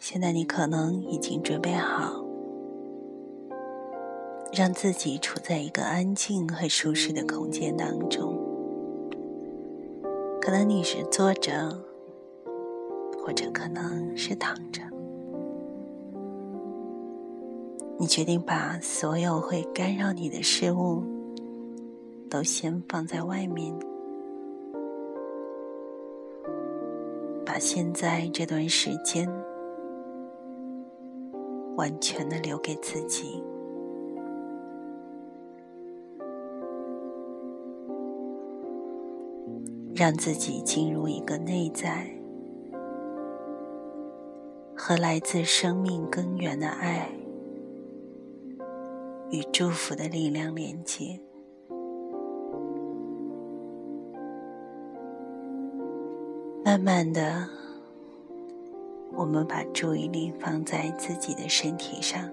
现在你可能已经准备好，让自己处在一个安静和舒适的空间当中。可能你是坐着，或者可能是躺着。你决定把所有会干扰你的事物都先放在外面，把现在这段时间完全的留给自己，让自己进入一个内在和来自生命根源的爱。与祝福的力量连接，慢慢的，我们把注意力放在自己的身体上。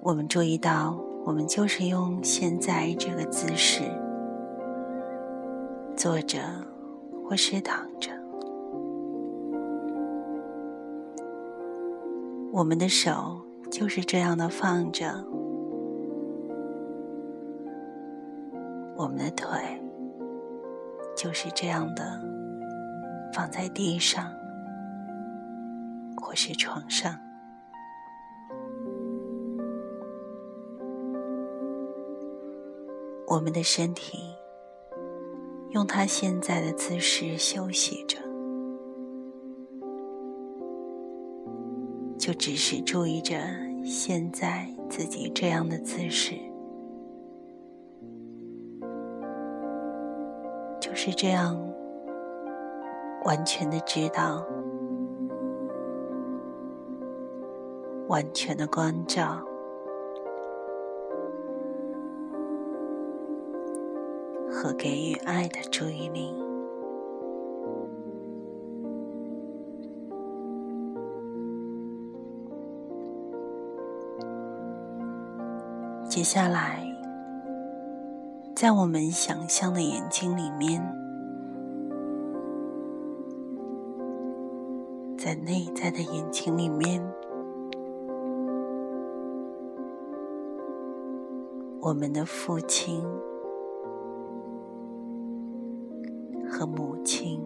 我们注意到，我们就是用现在这个姿势坐着，或是躺着。我们的手就是这样的放着，我们的腿就是这样的放在地上或是床上，我们的身体用它现在的姿势休息着。就只是注意着现在自己这样的姿势，是这样完全的知道，完全的关照和给予爱的注意力。接下来，在我们想象的眼睛里面，在内在的眼睛里面，我们的父亲和母亲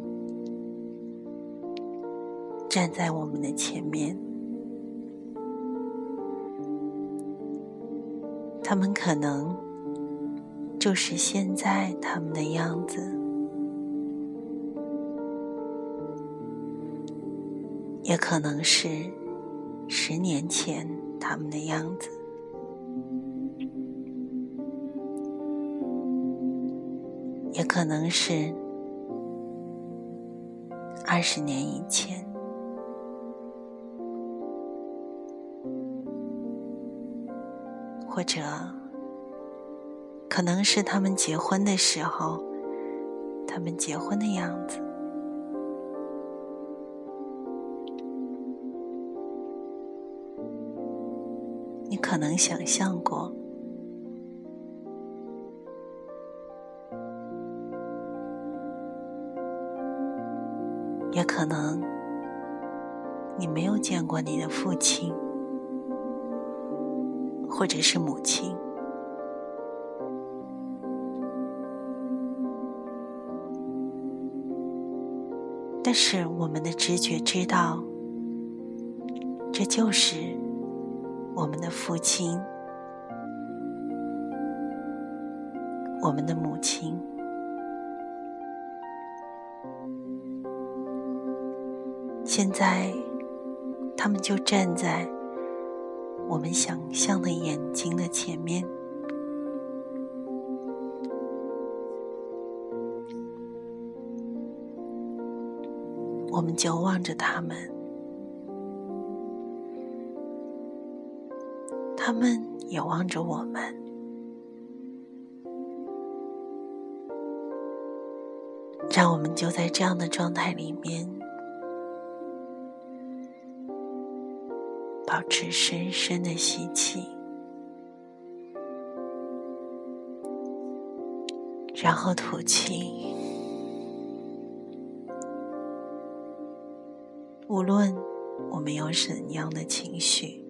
站在我们的前面。他们可能就是现在他们的样子，也可能是十年前他们的样子，也可能是二十年以前。或者，可能是他们结婚的时候，他们结婚的样子。你可能想象过，也可能你没有见过你的父亲。或者是母亲，但是我们的直觉知道，这就是我们的父亲，我们的母亲。现在，他们就站在。我们想象的眼睛的前面，我们就望着他们，他们也望着我们，让我们就在这样的状态里面。保持深深的吸气，然后吐气。无论我们有怎样的情绪，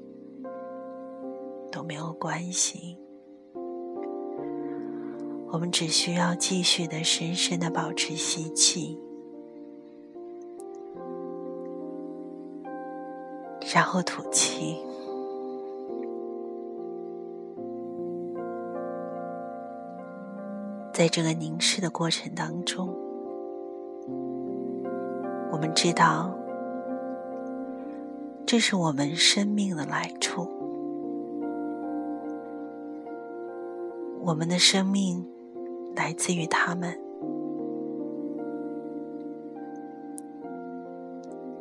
都没有关系。我们只需要继续的深深的保持吸气。然后吐气，在这个凝视的过程当中，我们知道，这是我们生命的来处。我们的生命来自于他们。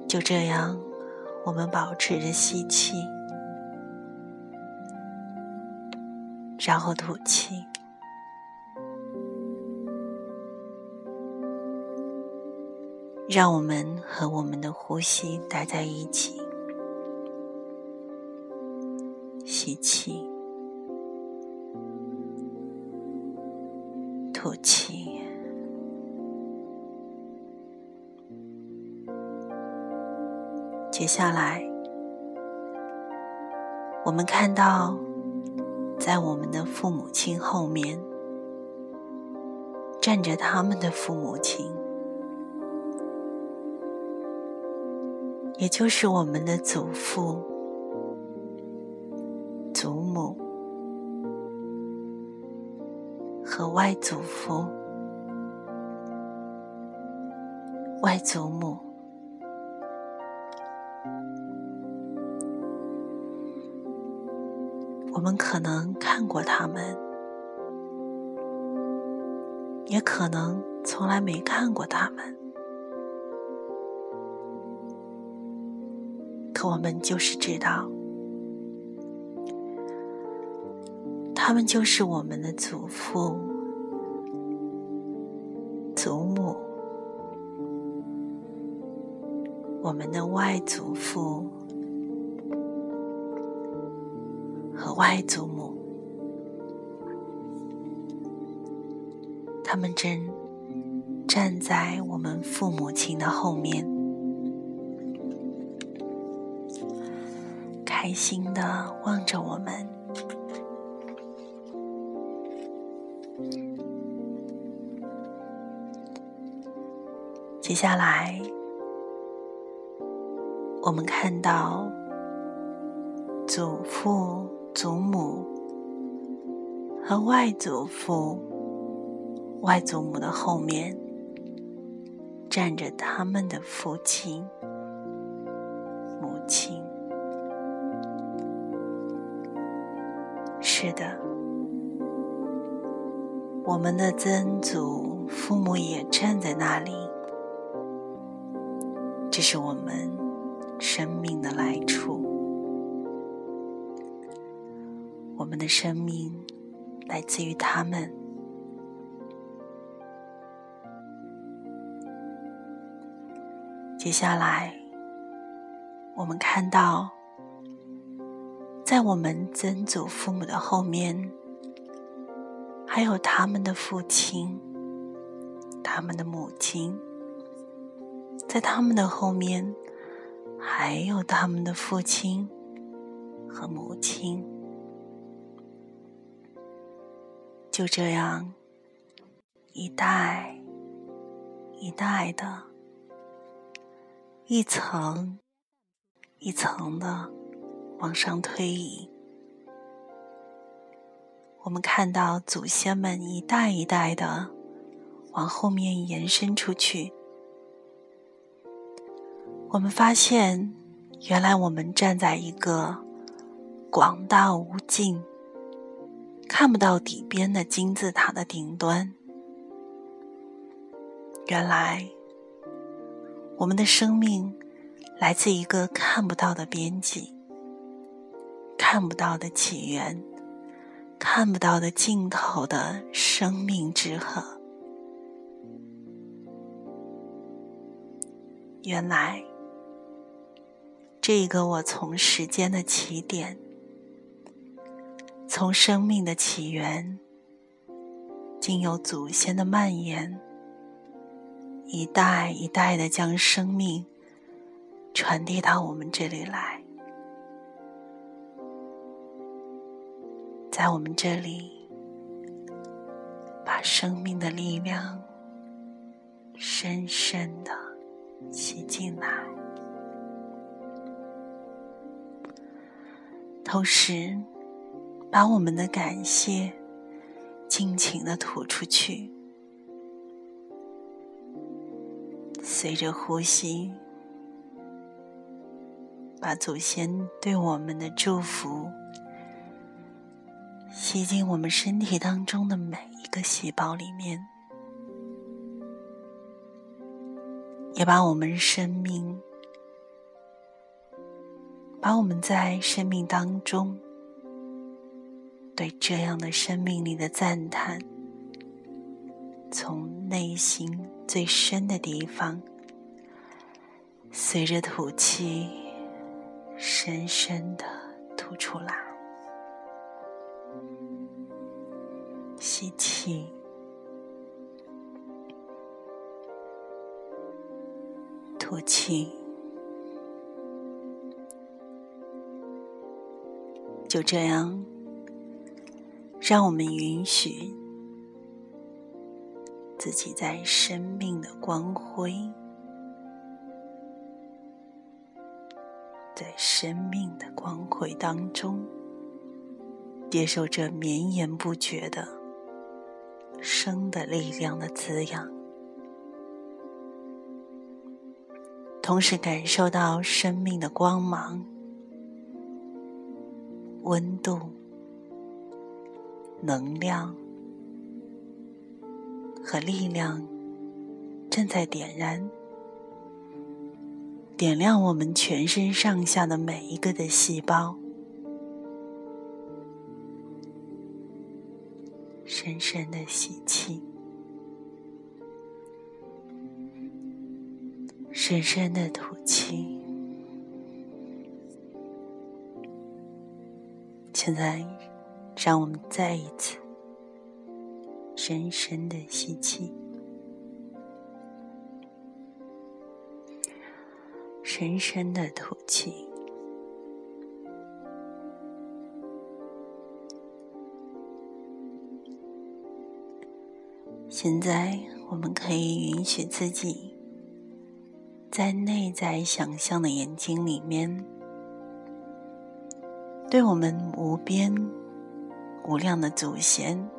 就这样。我们保持着吸气，然后吐气，让我们和我们的呼吸待在一起。吸气，吐气。接下来，我们看到，在我们的父母亲后面站着他们的父母亲，也就是我们的祖父、和外祖父、外祖母。我们可能看过他们，也可能从来没看过他们。可我们就是知道，他们就是我们的祖父、我们的外祖父。和外祖母，他们正站在我们父母亲的后面，开心的望着我们。接下来，我们看到祖父。祖母和外祖父、外祖母的后面站着他们的父亲、母亲。是的，我们的曾祖父母也站在那里。这是我们生命的来处。我们的生命来自于他们。接下来，我们看到，在我们曾祖父母的后面，还有他们的父亲、他们的母亲；在他们的后面，还有他们的父亲和母亲。就这样，一代一代的，一层一层的往上推移。我们看到祖先们一代一代的往后面延伸出去。我们发现，原来我们站在一个广大无尽。看不到底边的金字塔的顶端，原来我们的生命来自一个看不到的边际，看不到的起源，看不到的尽头的生命之河。原来这个我从时间的起点，从生命的起源，经由祖先的蔓延，一代一代的将生命传递到我们这里来，在我们这里，把生命的力量深深的吸进来。同时，把我们的感谢尽情的吐出去，随着呼吸，把祖先对我们的祝福吸进我们身体当中的每一个细胞里面，也把我们生命。把我们在生命当中对这样的生命力的赞叹，从内心最深的地方，随着吐气，深深的吐出来。吸气，吐气。就这样，让我们允许自己在生命的光辉，在生命的光辉当中，接受这绵延不绝的生的力量的滋养，同时感受到生命的光芒。温度、能量和力量正在点燃，点亮我们全身上下的每一个的细胞。深深的吸气，深深的吐气。现在，让我们再一次深深的吸气，深深的吐气。现在，我们可以允许自己在内在想象的眼睛里面。对我们无边无量的祖先，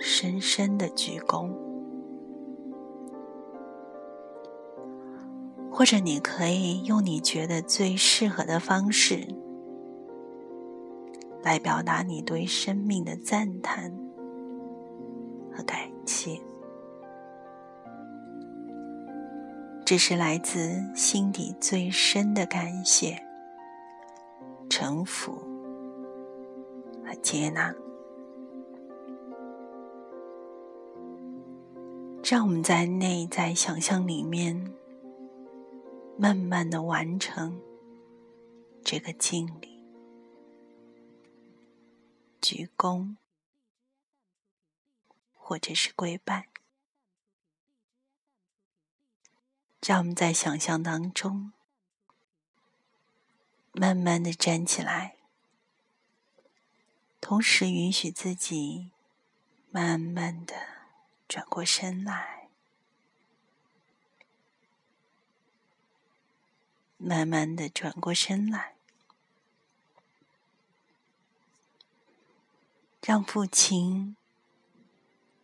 深深的鞠躬，或者你可以用你觉得最适合的方式，来表达你对生命的赞叹和感谢，这是来自心底最深的感谢。臣服和接纳，让我们在内在想象里面，慢慢的完成这个敬礼、鞠躬，或者是跪拜。让我们在想象当中。慢慢的站起来，同时允许自己慢慢的转过身来，慢慢的转过身来，让父亲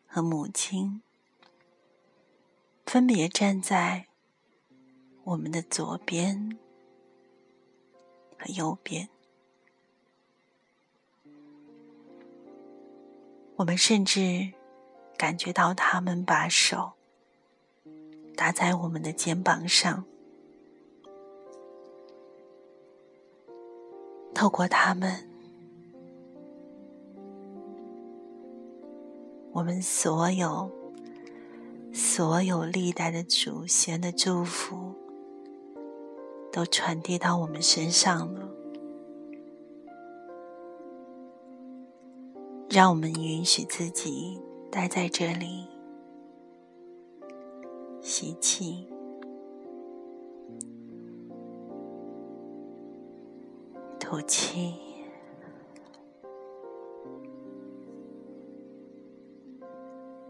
和母亲分别站在我们的左边。右边，我们甚至感觉到他们把手搭在我们的肩膀上，透过他们，我们所有所有历代的祖先的祝福。都传递到我们身上了。让我们允许自己待在这里，吸气，吐气。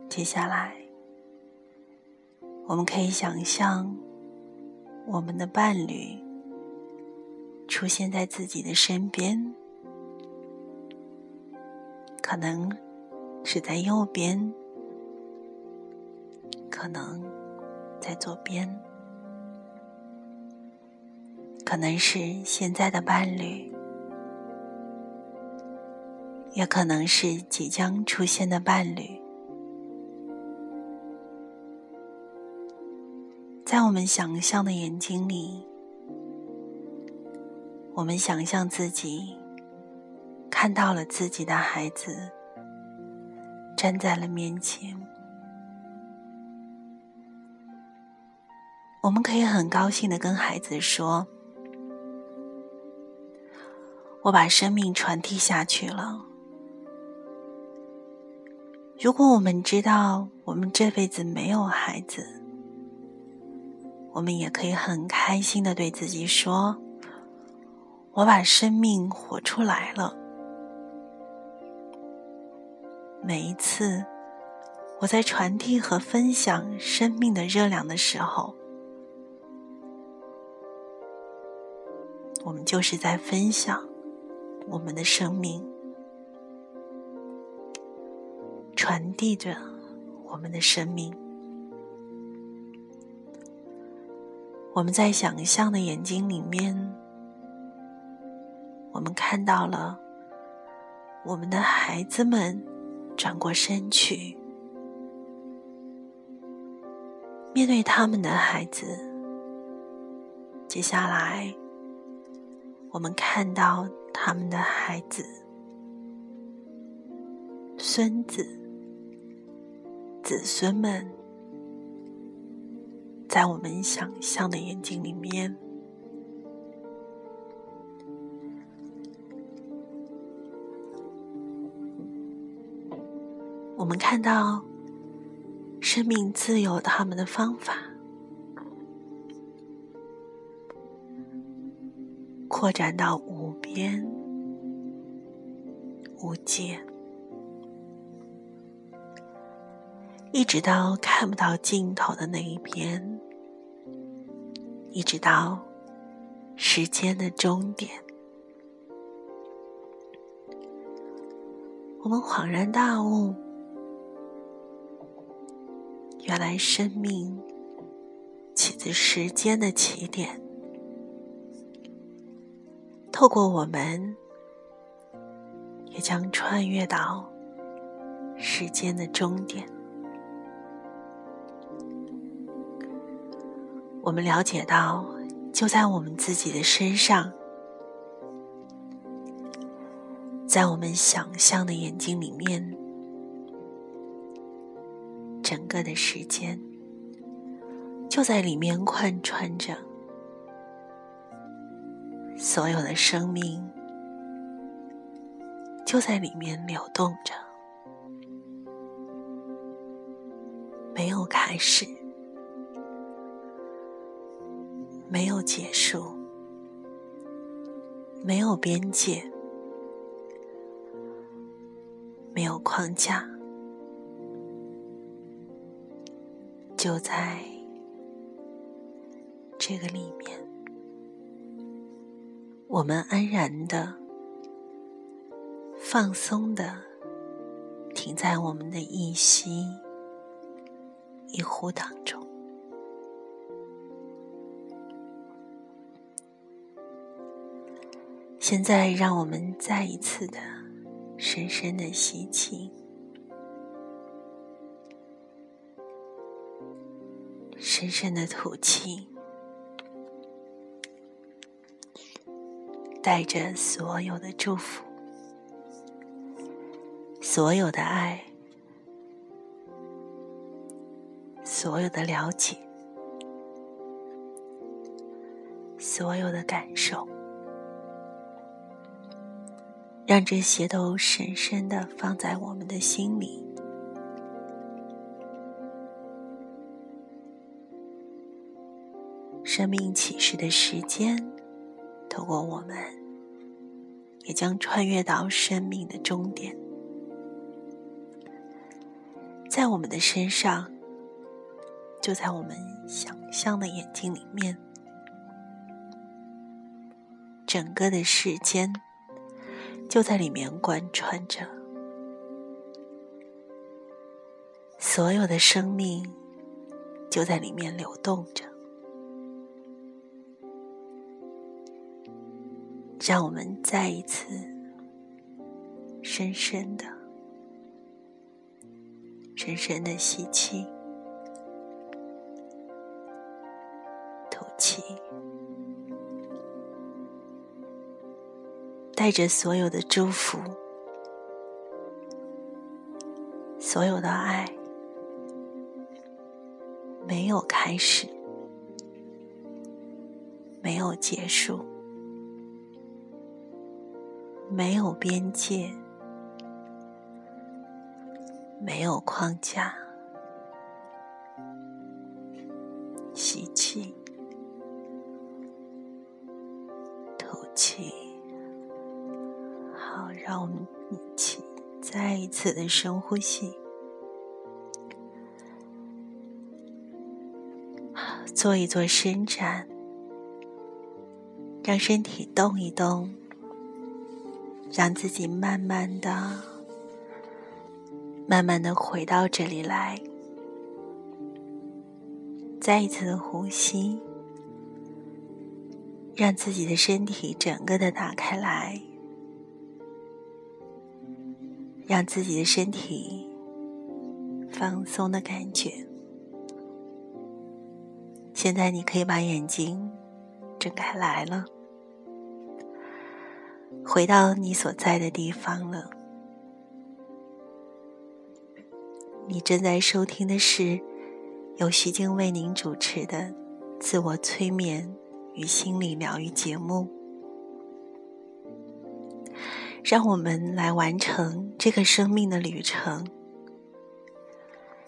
接下来，我们可以想象我们的伴侣出现在自己的身边。可能是在右边，可能在左边，可能是现在的伴侣，也可能是即将出现的伴侣。在我们想象的眼睛里，我们想象自己。看到了自己的孩子站在了面前，我们可以很高兴的跟孩子说：“我把生命传递下去了。”如果我们知道我们这辈子没有孩子，我们也可以很开心的对自己说：“我把生命活出来了。”每一次我在传递和分享生命的热量的时候，我们就是在分享我们的生命，传递着我们的生命。我们在想象的眼睛里面，我们看到了我们的孩子们。转过身去，面对他们的孩子。接下来，我们看到他们的孩子、孙子、子孙们，在我们想象的眼睛里面。我们看到生命自有他们的方法，扩展到无边无界，一直到看不到尽头的那一边，一直到时间的终点。我们恍然大悟。原来生命起自时间的起点，透过我们，也将穿越到时间的终点。我们了解到，就在我们自己的身上，在我们想象的眼睛里面。整个的时间就在里面贯穿着，所有的生命就在里面流动着，没有开始，没有结束，没有边界，没有框架。就在这个里面，我们安然的、放松的停在我们的一吸一呼当中。现在，让我们再一次的深深的吸气。深深的吐气，带着所有的祝福，所有的爱，所有的了解，所有的感受，让这些都深深的放在我们的心里。生命启示的时间，透过我们，也将穿越到生命的终点，在我们的身上，就在我们想象的眼睛里面，整个的世间就在里面贯穿着，所有的生命就在里面流动着。让我们再一次深深的、深深的吸气、吐气，带着所有的祝福、所有的爱，没有开始，没有结束。没有边界，没有框架。吸气，再一次的深呼吸，做一做伸展，让身体动一动。让自己慢慢的、慢慢的回到这里来，再一次的呼吸，让自己的身体整个的打开来，让自己的身体放松的感觉。现在你可以把眼睛睁开来了。回到你所在的地方了。你正在收听的是由徐静为您主持的自我催眠与心理疗愈节目。让我们来完成这个生命的旅程，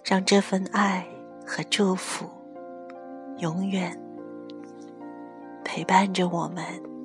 让这份爱和祝福永远陪伴着我们。